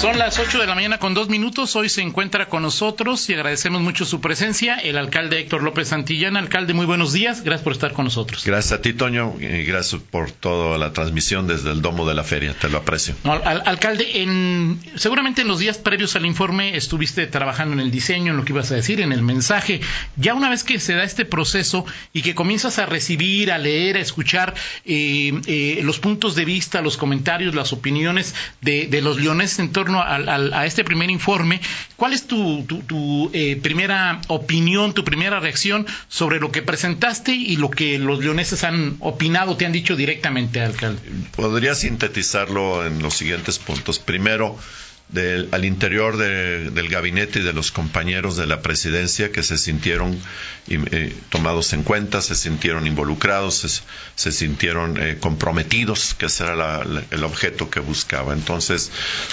Son las 8 de la mañana con dos minutos. Hoy se encuentra con nosotros y agradecemos mucho su presencia el alcalde Héctor López Santillana. Alcalde, muy buenos días. Gracias por estar con nosotros. Gracias a ti, Toño, y gracias por toda la transmisión desde el domo de la feria. Te lo aprecio. alcalde, en, seguramente en los días previos al informe estuviste trabajando en el diseño, en lo que ibas a decir, en el mensaje. Ya una vez que se da este proceso y que comienzas a recibir, a leer, a escuchar eh, eh, los puntos de vista, los comentarios, las opiniones de, de los leoneses en torno a, este primer informe, ¿cuál es tu, eh, primera opinión, tu primera reacción sobre lo que presentaste y lo que los leoneses han opinado, te han dicho directamente, alcalde? Podría sintetizarlo en los siguientes puntos. Primero, al interior del gabinete y de los compañeros de la presidencia que se sintieron eh, tomados en cuenta, se sintieron involucrados, se, sintieron eh, comprometidos, que ese era el objeto que buscaba. Entonces,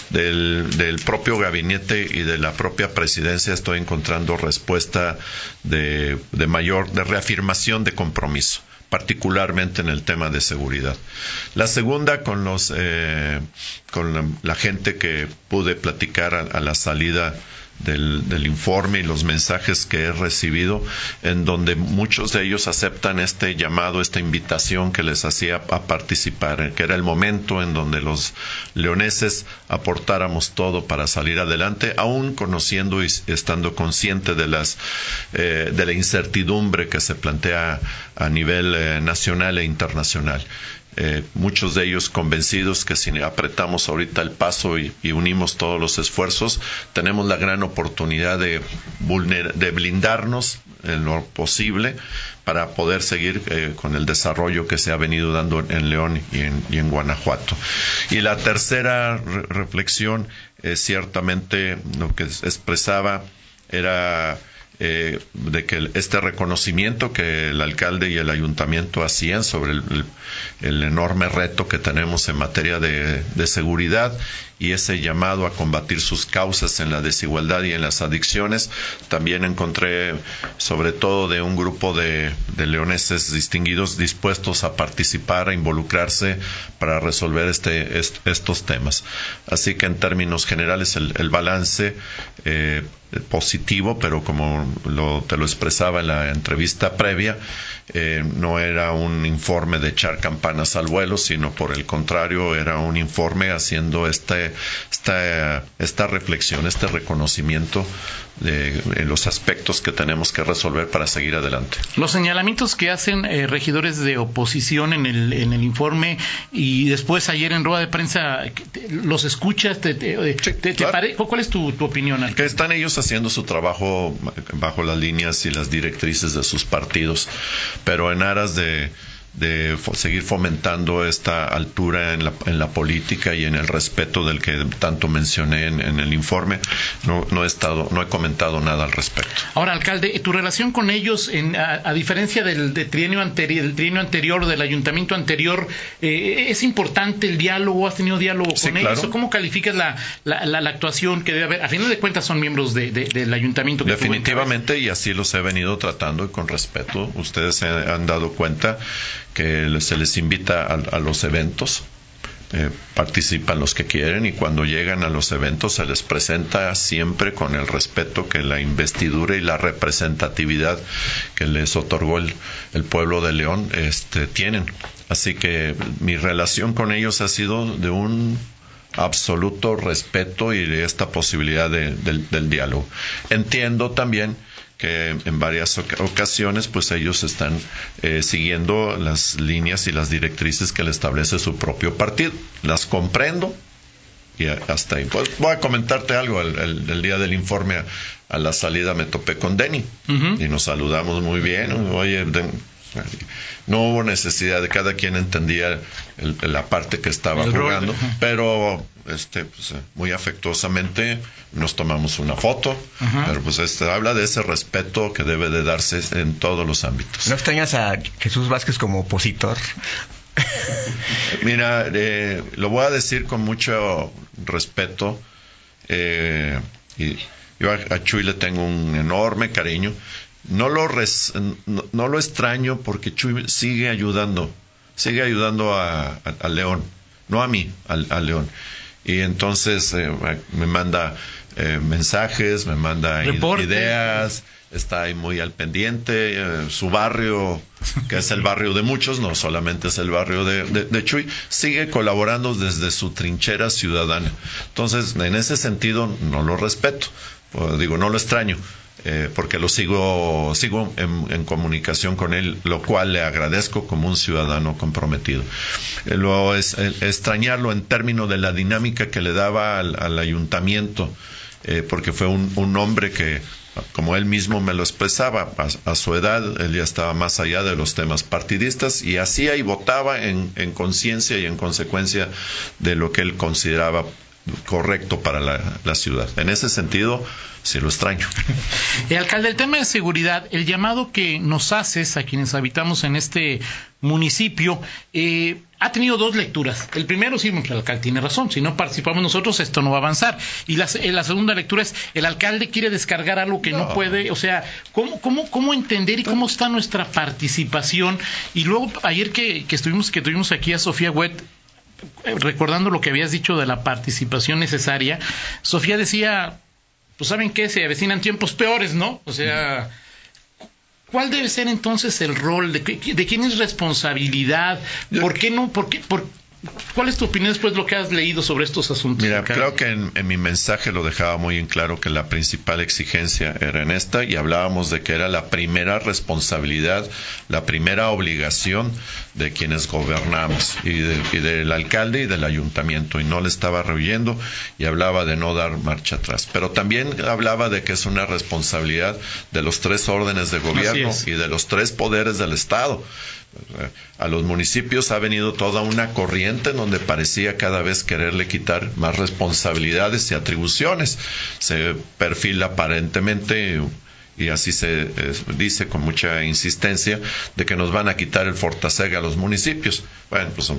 del, propio gabinete y de la propia presidencia estoy encontrando respuesta de, de mayor, de reafirmación de compromiso particularmente en el tema de seguridad. La segunda con los eh, con la, gente que pude platicar a la salida del, informe y los mensajes que he recibido, en donde muchos de ellos aceptan este llamado, esta invitación que les hacía a participar, que era el momento en donde los leoneses aportáramos todo para salir adelante, aún conociendo y estando consciente de las eh, de la incertidumbre que se plantea a nivel eh, nacional e internacional. Eh, muchos de ellos convencidos que si apretamos ahorita el paso y, unimos todos los esfuerzos, tenemos la gran oportunidad de, de blindarnos en lo posible para poder seguir eh, con el desarrollo que se ha venido dando en León y en, Guanajuato. Y la tercera reflexión, ciertamente lo que expresaba era eh, de que este reconocimiento que el alcalde y el ayuntamiento hacían sobre el, enorme reto que tenemos en materia de, seguridad y ese llamado a combatir sus causas en la desigualdad y en las adicciones. También encontré, sobre todo, de un grupo de, leoneses distinguidos dispuestos a participar, a involucrarse para resolver este, estos temas. Así que, en términos generales, el, balance eh, positivo, pero como lo, te lo expresaba en la entrevista previa, eh, no era un informe de echar campanas al vuelo, sino por el contrario, era un informe haciendo este, esta, esta reflexión, este reconocimiento de, los aspectos que tenemos que resolver para seguir adelante. Los señalamientos que hacen eh, regidores de oposición en el, en el informe y después ayer en rueda de prensa, ¿los escuchas? Te, ¿Cuál es tu, tu opinión? Que están ellos haciendo su trabajo bajo las líneas y las directrices de sus partidos, pero en aras de de seguir fomentando esta altura en la, en la, política y en el respeto del que tanto mencioné en, el informe. No, no, he estado, no he comentado nada al respecto. Ahora, alcalde, tu relación con ellos, en, a, diferencia del, trienio anterior, del trienio anterior, del ayuntamiento anterior, eh, ¿es importante el diálogo? ¿Has tenido diálogo con ellos? ¿Cómo calificas la, la, la, actuación que debe haber? A final de cuentas son miembros de, del ayuntamiento. Que Definitivamente, y así los he venido tratando y con respeto. Ustedes se han dado cuenta que se les invita a, los eventos, eh, participan los que quieren y cuando llegan a los eventos se les presenta siempre con el respeto que la investidura y la representatividad que les otorgó el, pueblo de León este, tienen. Así que mi relación con ellos ha sido de un absoluto respeto y de esta posibilidad del diálogo. Entiendo también que en varias ocasiones pues ellos están eh, siguiendo las líneas y las directrices que le establece su propio partido. Las comprendo y hasta ahí. Pues, voy a comentarte algo. El, día del informe a, la salida me topé con Denny y nos saludamos muy bien. Oye, no hubo necesidad de cada quien entendía la parte que estaba jugando, pero este, pues, muy afectuosamente nos tomamos una foto, pero pues este, habla de ese respeto que debe de darse en todos los ámbitos. ¿No extrañas a Jesús Vázquez como opositor? Mira, eh, lo voy a decir con mucho respeto. Eh, y yo a, Chuy le tengo un enorme cariño no lo, no, lo extraño porque Chuy sigue ayudando, sigue ayudando a, León, no a mí, al, León. Y entonces eh, me manda eh, mensajes, me manda ideas, está ahí muy al pendiente. Eh, su barrio, que es el barrio de muchos, no solamente es el barrio de, de, Chuy, sigue colaborando desde su trinchera ciudadana. Entonces, en ese sentido, no lo respeto. Pues, digo, no lo extraño. Eh, porque lo sigo, sigo en, comunicación con él, lo cual le agradezco como un ciudadano comprometido. Eh, lo es, extrañarlo en términos de la dinámica que le daba al, ayuntamiento, porque fue un, un hombre que como él mismo me lo expresaba, a, su edad él ya estaba más allá de los temas partidistas y hacía y votaba en, conciencia y en consecuencia de lo que él consideraba correcto para la, ciudad. En ese sentido, sí lo extraño. El alcalde, el tema de seguridad, el llamado que nos haces a quienes habitamos en este municipio, eh, ha tenido dos lecturas. El primero, sí, el alcalde tiene razón. Si no participamos nosotros, esto no va a avanzar. Y la, eh, segunda lectura es, el alcalde quiere descargar algo que no, puede. O sea, ¿cómo, cómo, ¿cómo entender y cómo está nuestra participación? Y luego, ayer que, estuvimos, que tuvimos aquí a Sofía Wet, eh, recordando lo que habías dicho de la participación necesaria, Sofía decía, pues saben qué, se avecinan tiempos peores, ¿no? O sea... ¿Cuál debe ser entonces el rol? ¿De, de quién es responsabilidad? ¿Por qué no? ¿Por qué, por, ¿Cuál es tu opinión después de lo que has leído sobre estos asuntos? Mira, creo que en, mi mensaje lo dejaba muy en claro que la principal exigencia era en esta y hablábamos de que era la primera responsabilidad, la primera obligación de quienes gobernamos y, del alcalde y del ayuntamiento y no le estaba rehuyendo y hablaba de no dar marcha atrás. Pero también hablaba de que es una responsabilidad de los tres órdenes de gobierno y de los tres poderes del Estado a los municipios ha venido toda una corriente en donde parecía cada vez quererle quitar más responsabilidades y atribuciones. Se perfila aparentemente y así se eh, dice con mucha insistencia, de que nos van a quitar el Fortaseg a los municipios. Bueno, pues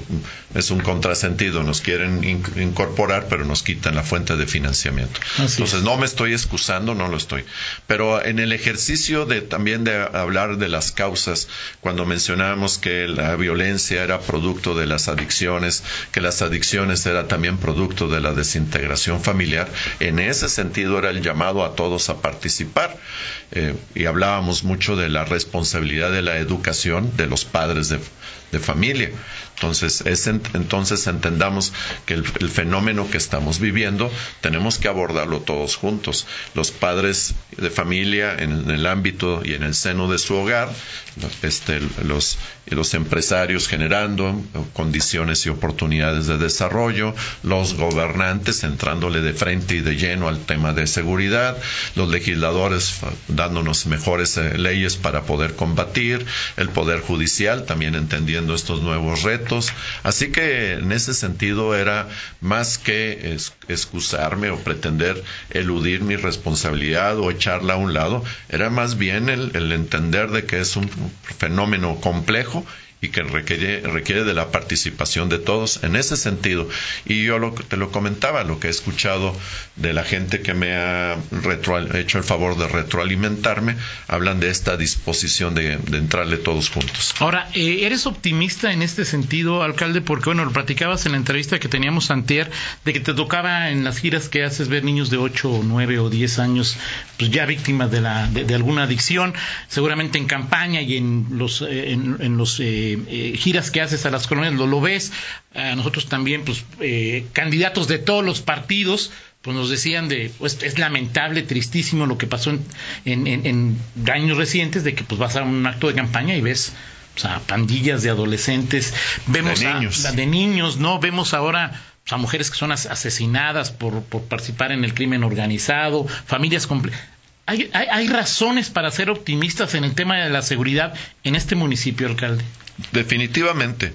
es un contrasentido, nos quieren incorporar, pero nos quitan la fuente de financiamiento. Entonces, no me estoy excusando, no lo estoy. Pero en el ejercicio de también de hablar de las causas, cuando mencionábamos que la violencia era producto de las adicciones, que las adicciones era también producto de la desintegración familiar, en ese sentido era el llamado a todos a participar. Eh, y hablábamos mucho de la responsabilidad de la educación de los padres de, de familia. Entonces, es entonces entendamos que el, fenómeno que estamos viviendo tenemos que abordarlo todos juntos. Los padres de familia en, el ámbito y en el seno de su hogar, este, los, los empresarios generando condiciones y oportunidades de desarrollo, los gobernantes entrándole de frente y de lleno al tema de seguridad, los legisladores dándonos mejores eh, leyes para poder combatir, el poder judicial también entendiendo estos nuevos retos Así que en ese sentido era más que excusarme o pretender eludir mi responsabilidad o echarla a un lado, era más bien el entender de que es un fenómeno complejo y que requiere, requiere de la participación de todos en ese sentido. Y yo lo, te lo comentaba, lo que he escuchado de la gente que me ha hecho el favor de retroalimentarme, hablan de esta disposición de, entrarle todos juntos. Ahora, eh, ¿eres optimista en este sentido, alcalde? Porque, bueno, lo platicabas en la entrevista que teníamos antier, de que te tocaba en las giras que haces ver niños de 8 o 9 o 10 años, pues ya víctimas de, la, de, alguna adicción, seguramente en campaña y en los, eh, en, los eh, eh, giras que haces a las colonias, lo, lo ves, a nosotros también, pues, eh, candidatos de todos los partidos, pues nos decían de, pues es lamentable, tristísimo lo que pasó en, en, años recientes, de que pues vas a un acto de campaña y ves sea, pandillas de adolescentes, vemos de niños, de niños ¿no? Vemos ahora a mujeres que son asesinadas por, por participar en el crimen organizado, familias completas hay, hay, razones para ser optimistas en el tema de la seguridad en este municipio, alcalde. Definitivamente.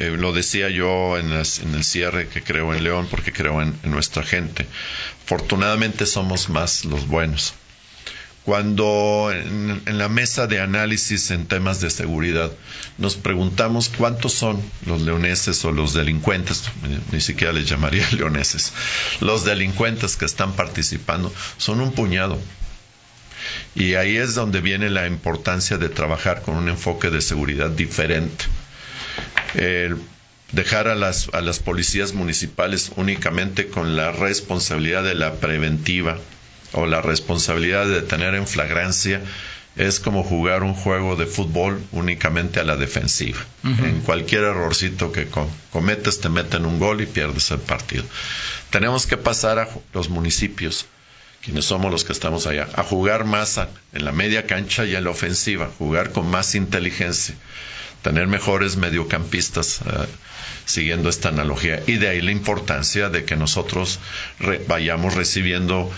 Eh, lo decía yo en, el cierre que creo en León porque creo en, nuestra gente. Afortunadamente somos más los buenos. Cuando en, la mesa de análisis en temas de seguridad nos preguntamos cuántos son los leoneses o los delincuentes, ni siquiera les llamaría leoneses, los delincuentes que están participando, son un puñado Y ahí es donde viene la importancia de trabajar con un enfoque de seguridad diferente. dejar a las, a las policías municipales únicamente con la responsabilidad de la preventiva o la responsabilidad de tener en flagrancia es como jugar un juego de fútbol únicamente a la defensiva. En cualquier errorcito que cometes te meten un gol y pierdes el partido. Tenemos que pasar a los municipios, quienes somos los que estamos allá, a jugar más en la media cancha y en la ofensiva, jugar con más inteligencia, tener mejores mediocampistas. Eh, siguiendo esta analogía y de ahí la importancia de que nosotros vayamos recibiendo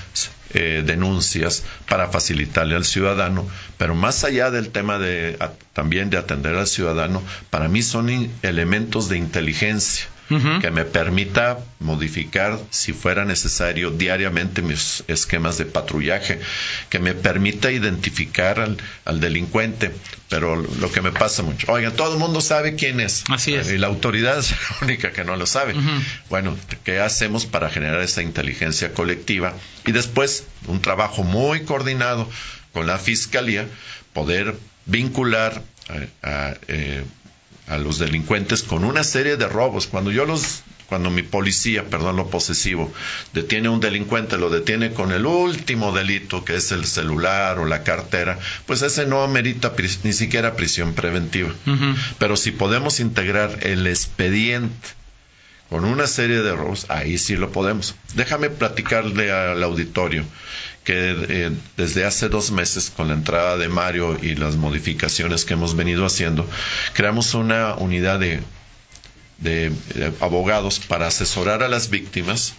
eh, denuncias para facilitarle al ciudadano, pero más allá del tema de también de atender al ciudadano, para mí son elementos de inteligencia que me permita modificar, si fuera necesario, diariamente mis esquemas de patrullaje, que me permita identificar al, delincuente. Pero lo que me pasa mucho, oigan, todo el mundo sabe quién es. Así es. Y la autoridad es la única que no lo sabe. Bueno, ¿qué hacemos para generar esa inteligencia colectiva? Y después, un trabajo muy coordinado con la fiscalía, poder vincular a, eh, a los delincuentes con una serie de robos. Cuando yo los cuando mi policía, perdón lo posesivo, detiene a un delincuente, lo detiene con el último delito, que es el celular o la cartera, pues ese no amerita ni siquiera prisión preventiva. Pero si podemos integrar el expediente con una serie de robos, ahí sí lo podemos. Déjame platicarle al auditorio que eh, desde hace dos meses, con la entrada de Mario y las modificaciones que hemos venido haciendo, creamos una unidad de, de abogados para asesorar a las víctimas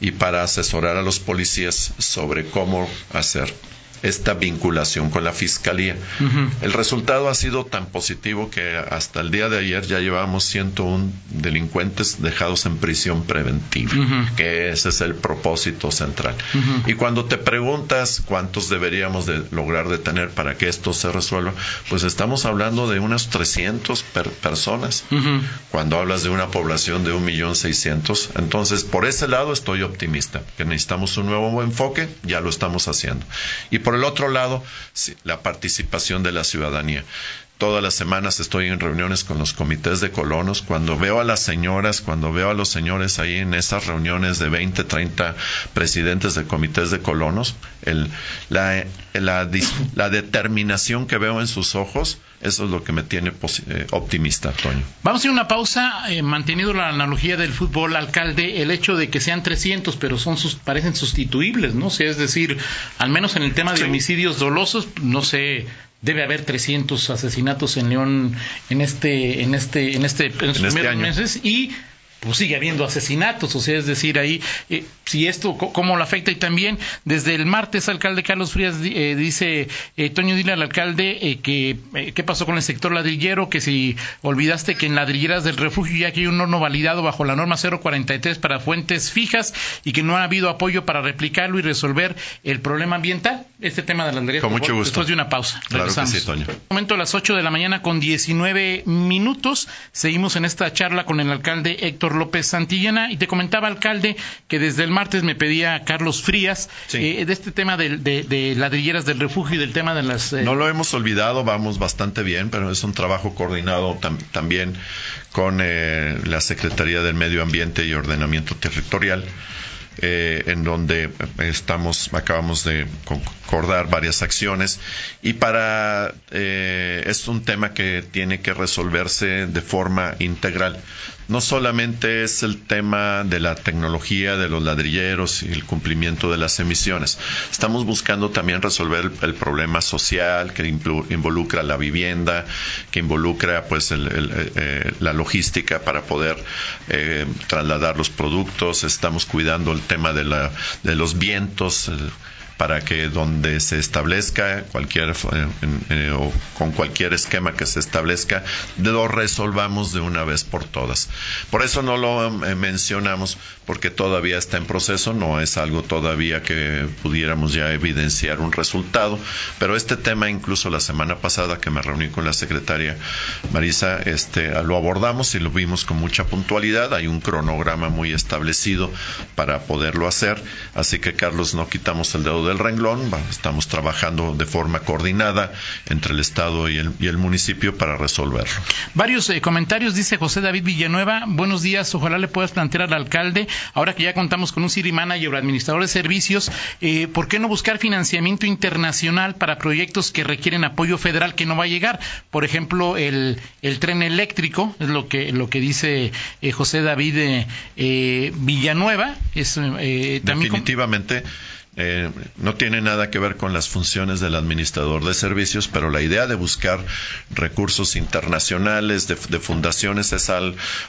y para asesorar a los policías sobre cómo hacer esta vinculación con la fiscalía. El resultado ha sido tan positivo que hasta el día de ayer ya llevamos 101 delincuentes dejados en prisión preventiva, que ese es el propósito central. Y cuando te preguntas cuántos deberíamos de lograr detener para que esto se resuelva, pues estamos hablando de unas 300 personas. Cuando hablas de una población de un millón seiscientos, entonces por ese lado estoy optimista, que necesitamos un nuevo enfoque, ya lo estamos haciendo. Y por el otro lado, la participación de la ciudadanía. Todas las semanas estoy en reuniones con los comités de colonos. Cuando veo a las señoras, cuando veo a los señores ahí en esas reuniones de 20, 30 presidentes de comités de colonos, la, la, determinación que veo en sus ojos, eso es lo que me tiene eh, optimista, Toño. Vamos a ir a una pausa, eh, manteniendo la analogía del fútbol, alcalde, el hecho de que sean 300, pero son sus, parecen sustituibles, ¿no? es decir, al menos en el tema de homicidios dolosos, no sé debe haber 300 asesinatos en León en este en este en este en, estos este meses y pues sigue habiendo asesinatos, o sea, es decir, ahí, eh, si esto, ¿cómo lo afecta? Y también, desde el martes, alcalde Carlos Frías eh, dice, eh, Toño, dile al alcalde que, ¿qué pasó con el sector ladrillero? Que si olvidaste que en ladrilleras del refugio ya que hay un horno validado bajo la norma 043 para fuentes fijas y que no ha habido apoyo para replicarlo y resolver el problema ambiental. Este tema de la ladrillería. Con mucho gusto. Después de una pausa. Claro que sí, Toño. Momento a las 8 de la mañana con 19 minutos. Seguimos en esta charla con el alcalde Héctor López Santillana. Y te comentaba, alcalde, que desde el martes me pedía Carlos Frías eh, de este tema de, ladrilleras del refugio y del tema de las... Eh, no lo hemos olvidado, vamos bastante bien, pero es un trabajo coordinado también con eh, la Secretaría del Medio Ambiente y Ordenamiento Territorial. en donde estamos, acabamos de concordar varias acciones y para es un tema que tiene que resolverse de forma integral no solamente es el tema de la tecnología de los ladrilleros y el cumplimiento de las emisiones. Estamos buscando también resolver el, problema social que involucra la vivienda, que involucra pues eh, eh, la logística para poder eh, trasladar los productos. Estamos cuidando el tema de, la, de los vientos para que donde se establezca cualquier eh, o con cualquier esquema que se establezca lo resolvamos de una vez por todas. Por eso no lo eh, mencionamos porque todavía está en proceso, no es algo todavía que pudiéramos ya evidenciar un resultado, pero este tema incluso la semana pasada que me reuní con la secretaria Marisa, este lo abordamos y lo vimos con mucha puntualidad, hay un cronograma muy establecido para poderlo hacer, así que Carlos no quitamos el dedo del renglón. Estamos trabajando de forma coordinada entre el Estado y el, municipio para resolverlo. Varios eh, comentarios, dice José David Villanueva. Buenos días, ojalá le puedas plantear al alcalde, ahora que ya contamos con un City Manager o administrador de servicios, eh, ¿por qué no buscar financiamiento internacional para proyectos que requieren apoyo federal que no va a llegar? Por ejemplo, el, el tren eléctrico, es lo que, lo que dice eh, José David Villanueva. Es, también Definitivamente. Eh, no tiene nada que ver con las funciones del administrador de servicios, pero la idea de buscar recursos internacionales, de, fundaciones, es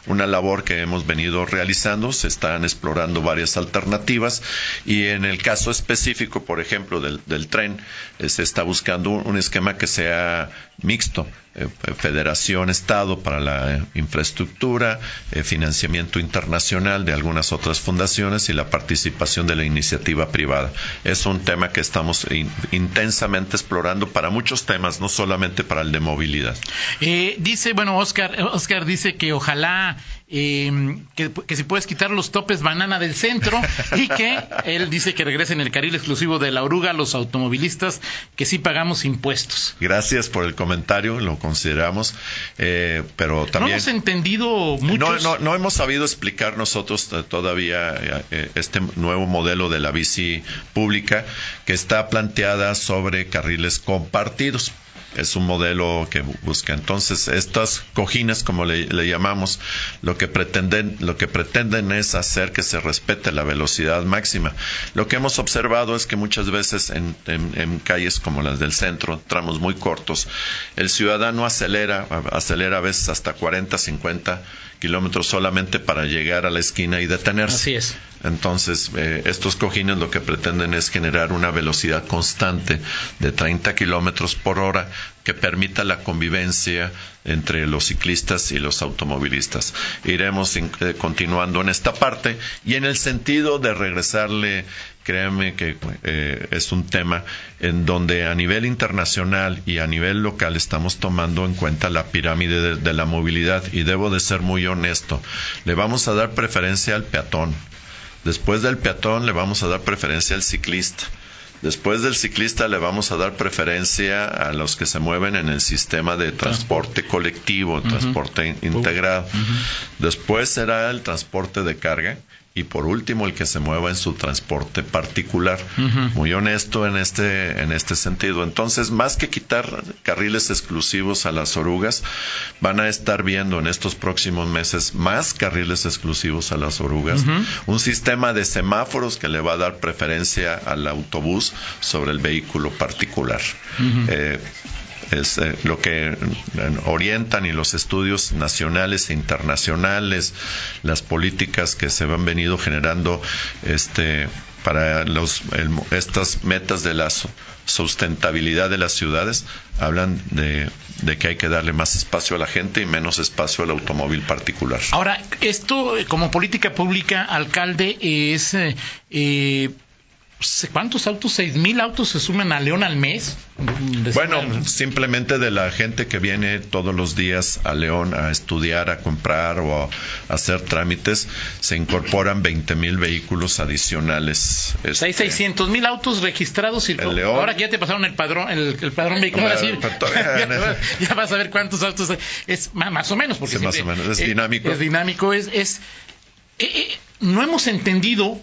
una labor que hemos venido realizando. Se están explorando varias alternativas y en el caso específico, por ejemplo, del, tren, eh, se está buscando un esquema que sea mixto, eh, federación, Estado para la infraestructura, eh, financiamiento internacional de algunas otras fundaciones y la participación de la iniciativa privada. Es un tema que estamos intensamente explorando para muchos temas, no solamente para el de movilidad. Eh, dice, bueno, Oscar, Oscar dice que ojalá eh, que, si puedes quitar los topes banana del centro y que él dice que regrese en el carril exclusivo de la oruga los automovilistas que sí pagamos impuestos. Gracias por el comentario, lo consideramos, eh, pero también... No hemos entendido mucho. No, hemos sabido explicar nosotros todavía eh, este nuevo modelo de la bici pública que está planteada sobre carriles compartidos es un modelo que busca. Entonces, estas cojines, como le, llamamos, lo que pretenden, lo que pretenden es hacer que se respete la velocidad máxima. Lo que hemos observado es que muchas veces en, calles como las del centro, tramos muy cortos, el ciudadano acelera, acelera a veces hasta 40, 50 kilómetros solamente para llegar a la esquina y detenerse. Así es. Entonces, eh, estos cojines lo que pretenden es generar una velocidad constante de 30 kilómetros por hora que permita la convivencia entre los ciclistas y los automovilistas. Iremos eh, continuando en esta parte y en el sentido de regresarle créanme que eh, es un tema en donde a nivel internacional y a nivel local estamos tomando en cuenta la pirámide de, la movilidad y debo de ser muy honesto. Le vamos a dar preferencia al peatón. Después del peatón le vamos a dar preferencia al ciclista. Después del ciclista le vamos a dar preferencia a los que se mueven en el sistema de transporte colectivo, transporte integrado. Después será el transporte de carga y por último el que se mueva en su transporte particular. Muy honesto en este en este sentido. Entonces, más que quitar carriles exclusivos a las orugas, van a estar viendo en estos próximos meses más carriles exclusivos a las orugas, un sistema de semáforos que le va a dar preferencia al autobús sobre el vehículo particular es eh, lo que orientan y los estudios nacionales e internacionales, las políticas que se han venido generando este, para los, estas metas de la sustentabilidad de las ciudades, hablan de, que hay que darle más espacio a la gente y menos espacio al automóvil particular. Ahora, esto como política pública, alcalde, es... Eh, ¿Cuántos autos? ¿Seis mil autos se suman a León al mes? Bueno, simplemente de la gente que viene todos los días a León a estudiar, a comprar o a hacer trámites, se incorporan 20 mil vehículos adicionales. Este, Hay 600 mil autos registrados y ahora que ya te pasaron el padrón, el, padrón vehicular, ya, vas a ver cuántos autos es más o menos porque más o menos es dinámico. Es dinámico, es, es eh, eh, no hemos entendido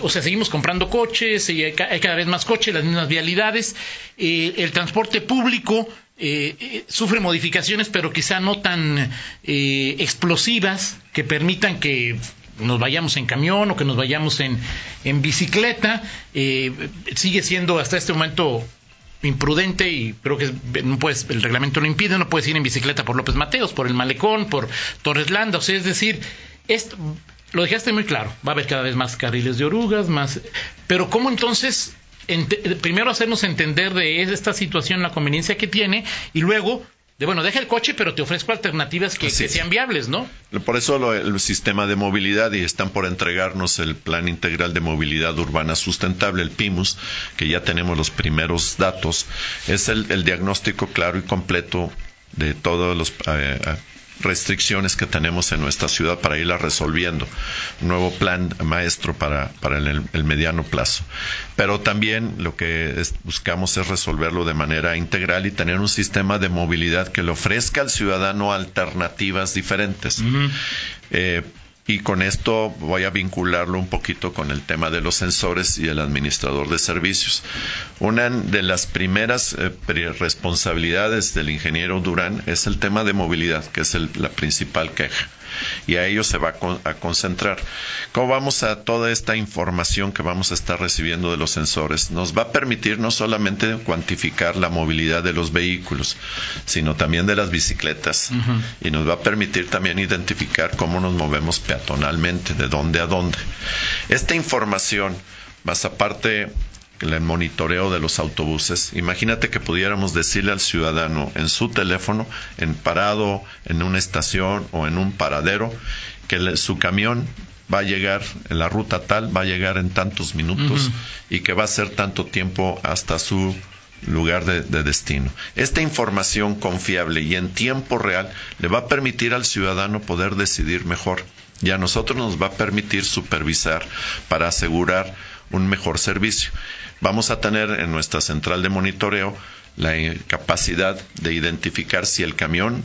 o sea, seguimos comprando coches, y hay, cada vez más coches, las mismas vialidades, eh, el transporte público eh, eh, sufre modificaciones, pero quizá no tan explosivas que permitan que nos vayamos en camión o que nos vayamos en, bicicleta. sigue siendo hasta este momento imprudente y creo que no puedes, el reglamento lo impide, no puedes ir en bicicleta por López Mateos, por el Malecón, por Torres Landa, o sea, es decir, esto, lo dejaste muy claro, va a haber cada vez más carriles de orugas, más... Pero ¿cómo entonces, primero hacernos entender de esta situación, la conveniencia que tiene, y luego de bueno, deja el coche, pero te ofrezco alternativas que, sean viables, ¿no? Por eso el sistema de movilidad y están por entregarnos el Plan Integral de Movilidad Urbana Sustentable, el PIMUS, que ya tenemos los primeros datos, es el, diagnóstico claro y completo de todos los eh, restricciones que tenemos en nuestra ciudad para irlas resolviendo. Un nuevo plan maestro para, para el, el, mediano plazo. Pero también lo que es, buscamos es resolverlo de manera integral y tener un sistema de movilidad que le ofrezca al ciudadano alternativas diferentes. Uh -huh. eh, y con esto voy a vincularlo un poquito con el tema de los sensores y el administrador de servicios. Una de las primeras eh, responsabilidades del ingeniero Durán es el tema de movilidad, que es el, la principal queja y a ello se va a, con, a, concentrar. ¿Cómo vamos a toda esta información que vamos a estar recibiendo de los sensores? Nos va a permitir no solamente cuantificar la movilidad de los vehículos, sino también de las bicicletas. Uh -huh. Y nos va a permitir también identificar cómo nos movemos peatonalmente, de dónde a dónde. Esta información, más aparte el monitoreo de los autobuses. Imagínate que pudiéramos decirle al ciudadano en su teléfono, en parado, en una estación o en un paradero, que le, su camión va a llegar en la ruta tal, va a llegar en tantos minutos uh -huh. y que va a ser tanto tiempo hasta su lugar de, de, destino. Esta información confiable y en tiempo real le va a permitir al ciudadano poder decidir mejor y a nosotros nos va a permitir supervisar para asegurar un mejor servicio. Vamos a tener en nuestra central de monitoreo la capacidad de identificar si el camión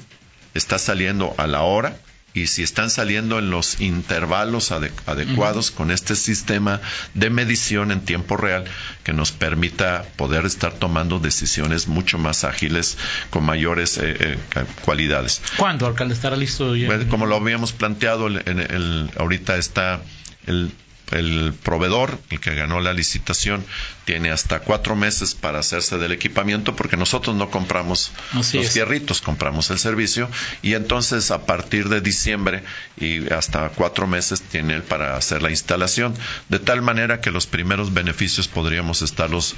está saliendo a la hora y si están saliendo en los intervalos ade adecuados uh -huh. con este sistema de medición en tiempo real que nos permita poder estar tomando decisiones mucho más ágiles con mayores eh, eh, cualidades. ¿Cuándo, alcalde, estará listo? Ya? Bueno, como lo habíamos planteado, el, ahorita está el el proveedor, el que ganó la licitación, tiene hasta cuatro meses para hacerse del equipamiento porque nosotros no compramos Así los fierritos, compramos el servicio y entonces a partir de diciembre y hasta cuatro meses tiene él para hacer la instalación, de tal manera que los primeros beneficios podríamos estarlos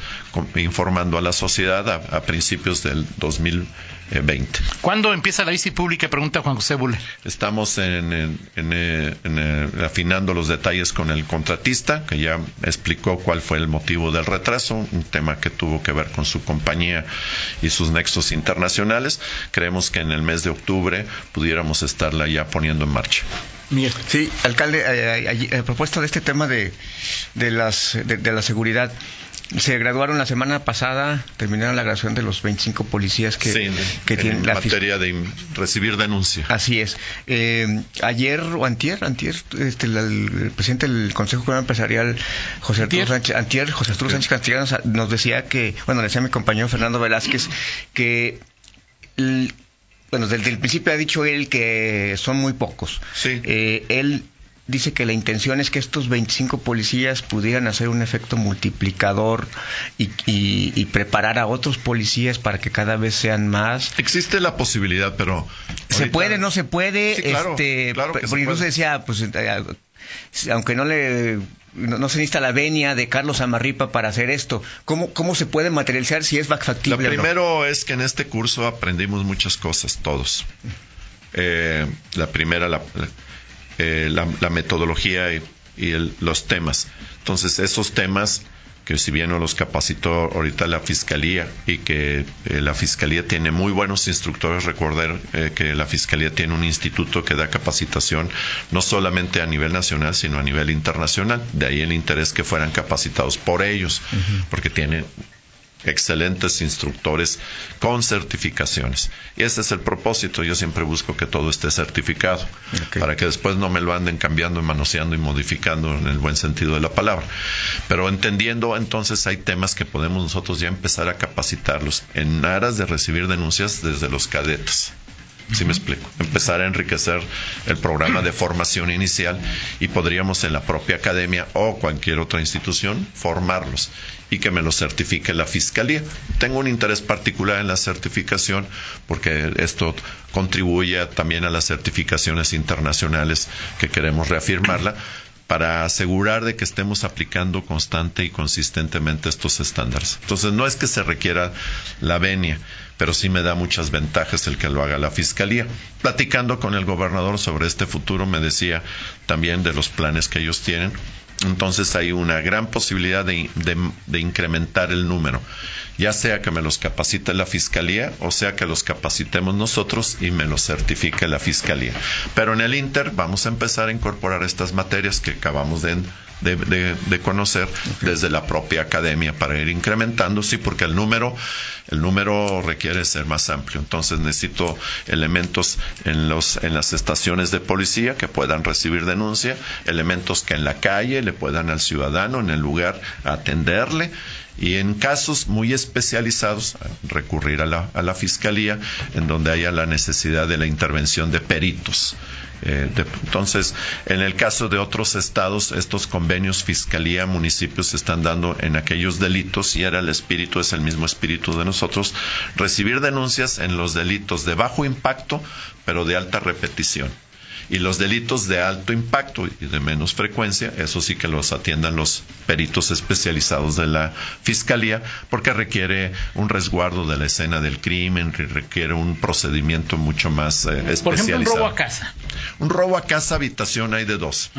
informando a la sociedad a, a principios del 2020. ¿Cuándo empieza la bici pública? Pregunta Juan José Bule. Estamos en, en, en, en afinando los detalles con el contratista, que ya explicó cuál fue el motivo del retraso, un tema que tuvo que ver con su compañía y sus nexos internacionales. Creemos que en el mes de octubre pudiéramos estarla ya poniendo en marcha. Miguel. Sí, alcalde, a, a, a, propósito de este tema de, de, las, de, de la seguridad, se graduaron la semana pasada, terminaron la graduación de los 25 policías que, sí, que en tienen la materia de recibir denuncia. Así es. Eh, ayer o antier, antier este, el, el, presidente del Consejo Comunal Empresarial, José Arturo Sánchez, antier, José Arturo Sánchez Castellanos, nos decía que, bueno, le decía a mi compañero Fernando Velázquez que el, bueno, desde el principio ha dicho él que son muy pocos. Sí. Eh, él dice que la intención es que estos 25 policías pudieran hacer un efecto multiplicador y, y, y, preparar a otros policías para que cada vez sean más. Existe la posibilidad, pero... ¿Se puede, no se puede? Sí, claro, este, claro que porque incluso decía, pues, eh, aunque no le... No, no, se necesita la venia de Carlos Amarripa para hacer esto. ¿Cómo, cómo se puede materializar si es factible? Lo primero no? es que en este curso aprendimos muchas cosas, todos. Eh, la primera, la, eh, la, la, metodología y, y el, los temas. Entonces, esos temas que si bien nos los capacitó ahorita la Fiscalía y que eh, la Fiscalía tiene muy buenos instructores, recordar eh, que la Fiscalía tiene un instituto que da capacitación no solamente a nivel nacional, sino a nivel internacional. De ahí el interés que fueran capacitados por ellos, uh -huh. porque tienen excelentes instructores con certificaciones. Y ese es el propósito. Yo siempre busco que todo esté certificado okay. para que después no me lo anden cambiando, manoseando y modificando en el buen sentido de la palabra. Pero entendiendo entonces hay temas que podemos nosotros ya empezar a capacitarlos en aras de recibir denuncias desde los cadetes. ¿Sí me explico? Empezar a enriquecer el programa de formación inicial y podríamos en la propia academia o cualquier otra institución formarlos y que me lo certifique la fiscalía. Tengo un interés particular en la certificación porque esto contribuye también a las certificaciones internacionales que queremos reafirmarla para asegurar de que estemos aplicando constante y consistentemente estos estándares. Entonces, no es que se requiera la venia, pero sí me da muchas ventajas el que lo haga la Fiscalía. Platicando con el gobernador sobre este futuro, me decía también de los planes que ellos tienen. Entonces hay una gran posibilidad de, de, de incrementar el número. Ya sea que me los capacite la Fiscalía o sea que los capacitemos nosotros y me los certifique la Fiscalía. Pero en el Inter vamos a empezar a incorporar estas materias que acabamos de, de, conocer desde la propia academia para ir incrementando, sí, porque el número, el número requiere ser más amplio. Entonces necesito elementos en los, en las estaciones de policía que puedan recibir denuncia, elementos que en la calle le puedan al ciudadano en el lugar atenderle y en casos muy especializados recurrir a la, a la fiscalía en donde haya la necesidad de la intervención de peritos. Eh, entonces, en el caso de otros estados, estos convenios fiscalía municipios se están dando en aquellos delitos y era el espíritu, es el mismo espíritu de nosotros, recibir denuncias en los delitos de bajo impacto, pero de alta repetición. Y los delitos de alto impacto y de menos frecuencia, eso sí que los atiendan los peritos especializados de la Fiscalía, porque requiere un resguardo de la escena del crimen, requiere un procedimiento mucho más especializado. Eh, Por ejemplo, un robo a casa. Un robo a casa habitación hay de dos.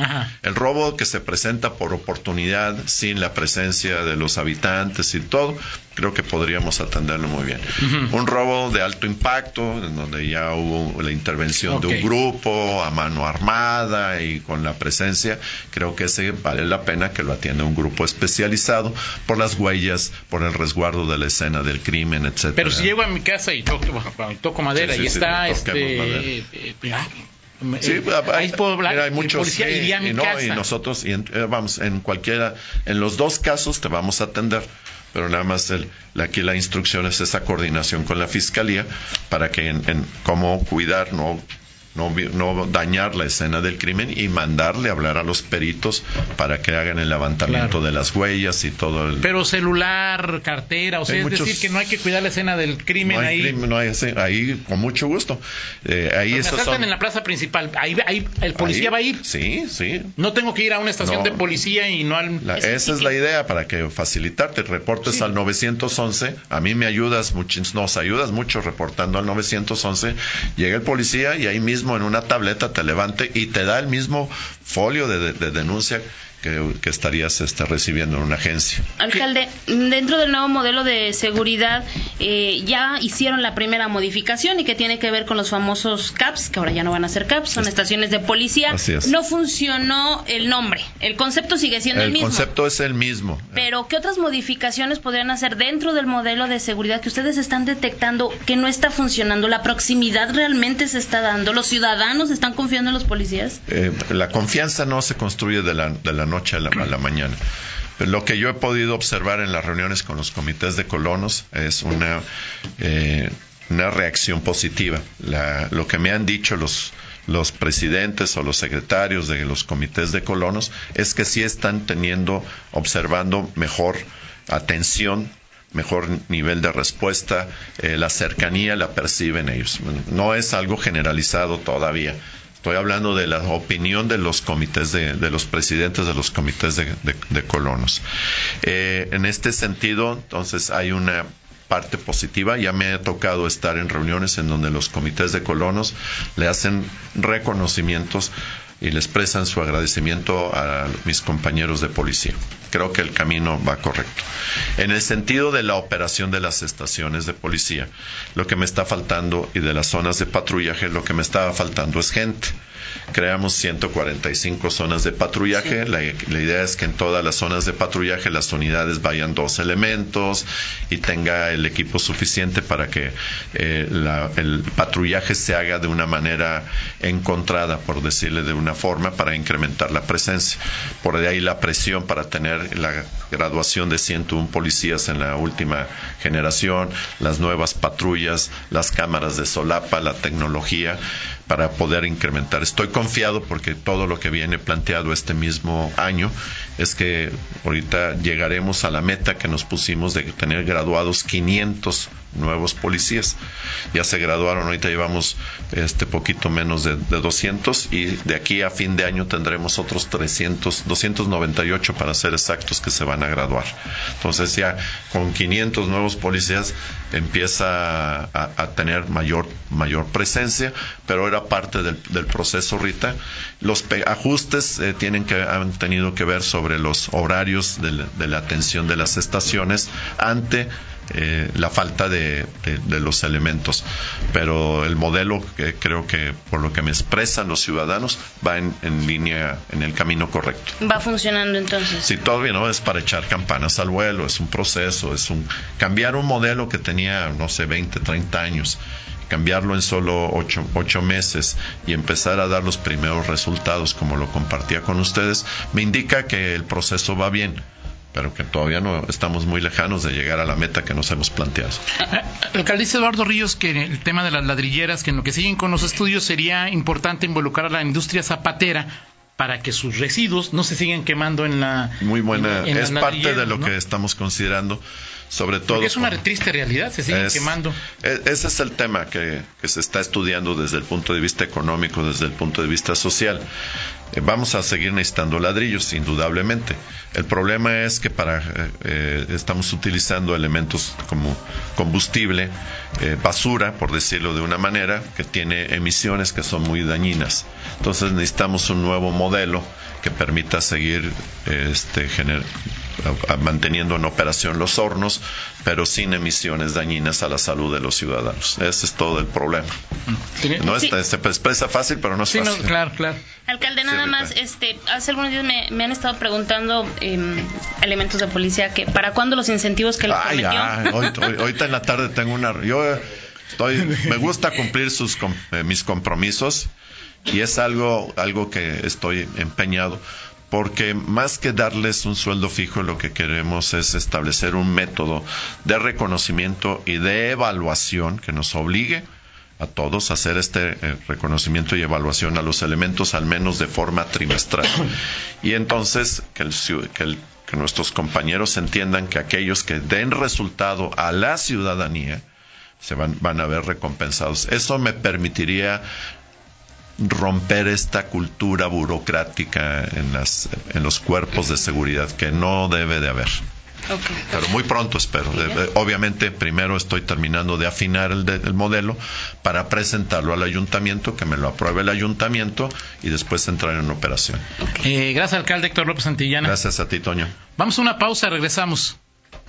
El robo que se presenta por oportunidad, sin la presencia de los habitantes y todo, creo que podríamos atenderlo muy bien. Un robo de alto impacto, en donde ya hubo la intervención de un grupo a mano armada y con la presencia, creo que ese vale la pena que lo atienda un grupo especializado por las huellas, por el resguardo de la escena del crimen, etcétera. Pero si llego a mi casa y toco, madera y está este eh, Sí, hay, hay muchos y, nosotros y eh, vamos en cualquiera en los dos casos te vamos a atender pero nada más el, aquí la instrucción es esa coordinación con la fiscalía para que en, en cómo cuidar no no, no, dañar la escena del crimen y mandarle hablar a los peritos para que hagan el levantamiento de las huellas y todo el... Pero celular, cartera, o sea, es decir, que no hay que cuidar la escena del crimen no hay ahí. no hay, ahí con mucho gusto. Eh, ahí me en la plaza principal, ahí, ahí el policía va a ir. Sí, sí. No tengo que ir a una estación de policía y no al... esa es la idea, para que facilitarte, reportes al 911, a mí me ayudas, mucho, nos ayudas mucho reportando al 911, llega el policía y ahí mismo en una tableta te levante y te da el mismo folio de, de denuncia que, estarías este, recibiendo en una agencia. Alcalde, dentro del nuevo modelo de seguridad eh, ya hicieron la primera modificación y que tiene que ver con los famosos CAPS, que ahora ya no van a ser CAPS, son estaciones de policía. No funcionó el nombre, el concepto sigue siendo el, mismo. El concepto es el mismo. Pero, ¿qué otras modificaciones podrían hacer dentro del modelo de seguridad que ustedes están detectando que no está funcionando? ¿La proximidad realmente se está dando? ¿Los ciudadanos están confiando en los policías? Eh, la confianza no se construye de la, de la noche a la, mañana. lo que yo he podido observar en las reuniones con los comités de colonos es una, eh, una reacción positiva. lo que me han dicho los, los presidentes o los secretarios de los comités de colonos es que sí están teniendo, observando mejor atención mejor nivel de respuesta, eh, la cercanía la perciben ellos. No es algo generalizado todavía. Estoy hablando de la opinión de los comités, de, los presidentes de los comités de, colonos. Eh, en este sentido, entonces, hay una parte positiva. Ya me ha tocado estar en reuniones en donde los comités de colonos le hacen reconocimientos y le expresan su agradecimiento a mis compañeros de policía. Creo que el camino va correcto. En el sentido de la operación de las estaciones de policía, lo que me está faltando y de las zonas de patrullaje, lo que me estaba faltando es gente creamos 145 zonas de patrullaje. La, idea es que en todas las zonas de patrullaje las unidades vayan dos elementos y tenga el equipo suficiente para que eh, el patrullaje se haga de una manera encontrada, por decirle de una forma, para incrementar la presencia. Por ahí la presión para tener la graduación de 101 policías en la última generación, las nuevas patrullas, las cámaras de solapa, la tecnología para poder incrementar. Estoy confiado porque todo lo que viene planteado este mismo año es que ahorita llegaremos a la meta que nos pusimos de tener graduados 500 nuevos policías. Ya se graduaron, ahorita llevamos este poquito menos de, 200 y de aquí a fin de año tendremos otros 300, 298 para ser exactos que se van a graduar. Entonces ya con 500 nuevos policías empieza a, tener mayor, mayor presencia, pero era parte del, proceso, Rita. Los ajustes eh, tienen que, han tenido que ver sobre los horarios de la atención de las estaciones ante eh, la falta de, los elementos. Pero el modelo que creo que por lo que me expresan los ciudadanos va en, línea, en el camino correcto. Va funcionando entonces. Sí, todavía no es para echar campanas al vuelo, es un proceso, es un cambiar un modelo que tenía, no sé, 20, 30 años cambiarlo en solo ocho, meses y empezar a dar los primeros resultados como lo compartía con ustedes, me indica que el proceso va bien pero que todavía no estamos muy lejanos de llegar a la meta que nos hemos planteado. Alcalde Eduardo Ríos que el tema de las ladrilleras, que en lo que siguen con los estudios sería importante involucrar a la industria zapatera para que sus residuos no se sigan quemando en la... Muy buena, es parte de lo que estamos considerando sobre todo. Porque es una triste realidad, se siguen quemando. E, ese es el tema que, se está estudiando desde el punto de vista económico, desde el punto de vista social. Eh, vamos a seguir necesitando ladrillos, indudablemente. El problema es que para eh, eh, estamos utilizando elementos como combustible, basura, por decirlo de una manera, que tiene emisiones que son muy dañinas. Entonces necesitamos un nuevo modelo que permita seguir este, manteniendo en operación los hornos, pero sin emisiones dañinas a la salud de los ciudadanos. Ese es todo el problema. No se expresa fácil, pero no es fácil. claro, claro. Alcalde, nada más, este, hace algunos días me, han estado preguntando em, elementos de policía que para cuándo los incentivos que le prometió. Hoy, ahorita en la tarde tengo una. Yo estoy, me gusta cumplir sus eh, mis compromisos y es algo algo que estoy empeñado porque más que darles un sueldo fijo, lo que queremos es establecer un método de reconocimiento y de evaluación que nos obligue a todos a hacer este eh, reconocimiento y evaluación a los elementos al menos de forma trimestral. Y entonces que, que nuestros compañeros entiendan que aquellos que den resultado a la ciudadanía se van, van a ver recompensados. Eso me permitiría romper esta cultura burocrática en, las, en los cuerpos de seguridad que no debe de haber. Pero muy pronto espero. Obviamente, primero estoy terminando de afinar el, modelo para presentarlo al ayuntamiento, que me lo apruebe el ayuntamiento y después entrar en operación. Eh, gracias, alcalde Héctor López Santillana. Gracias a ti, Toño. Vamos a una pausa, regresamos.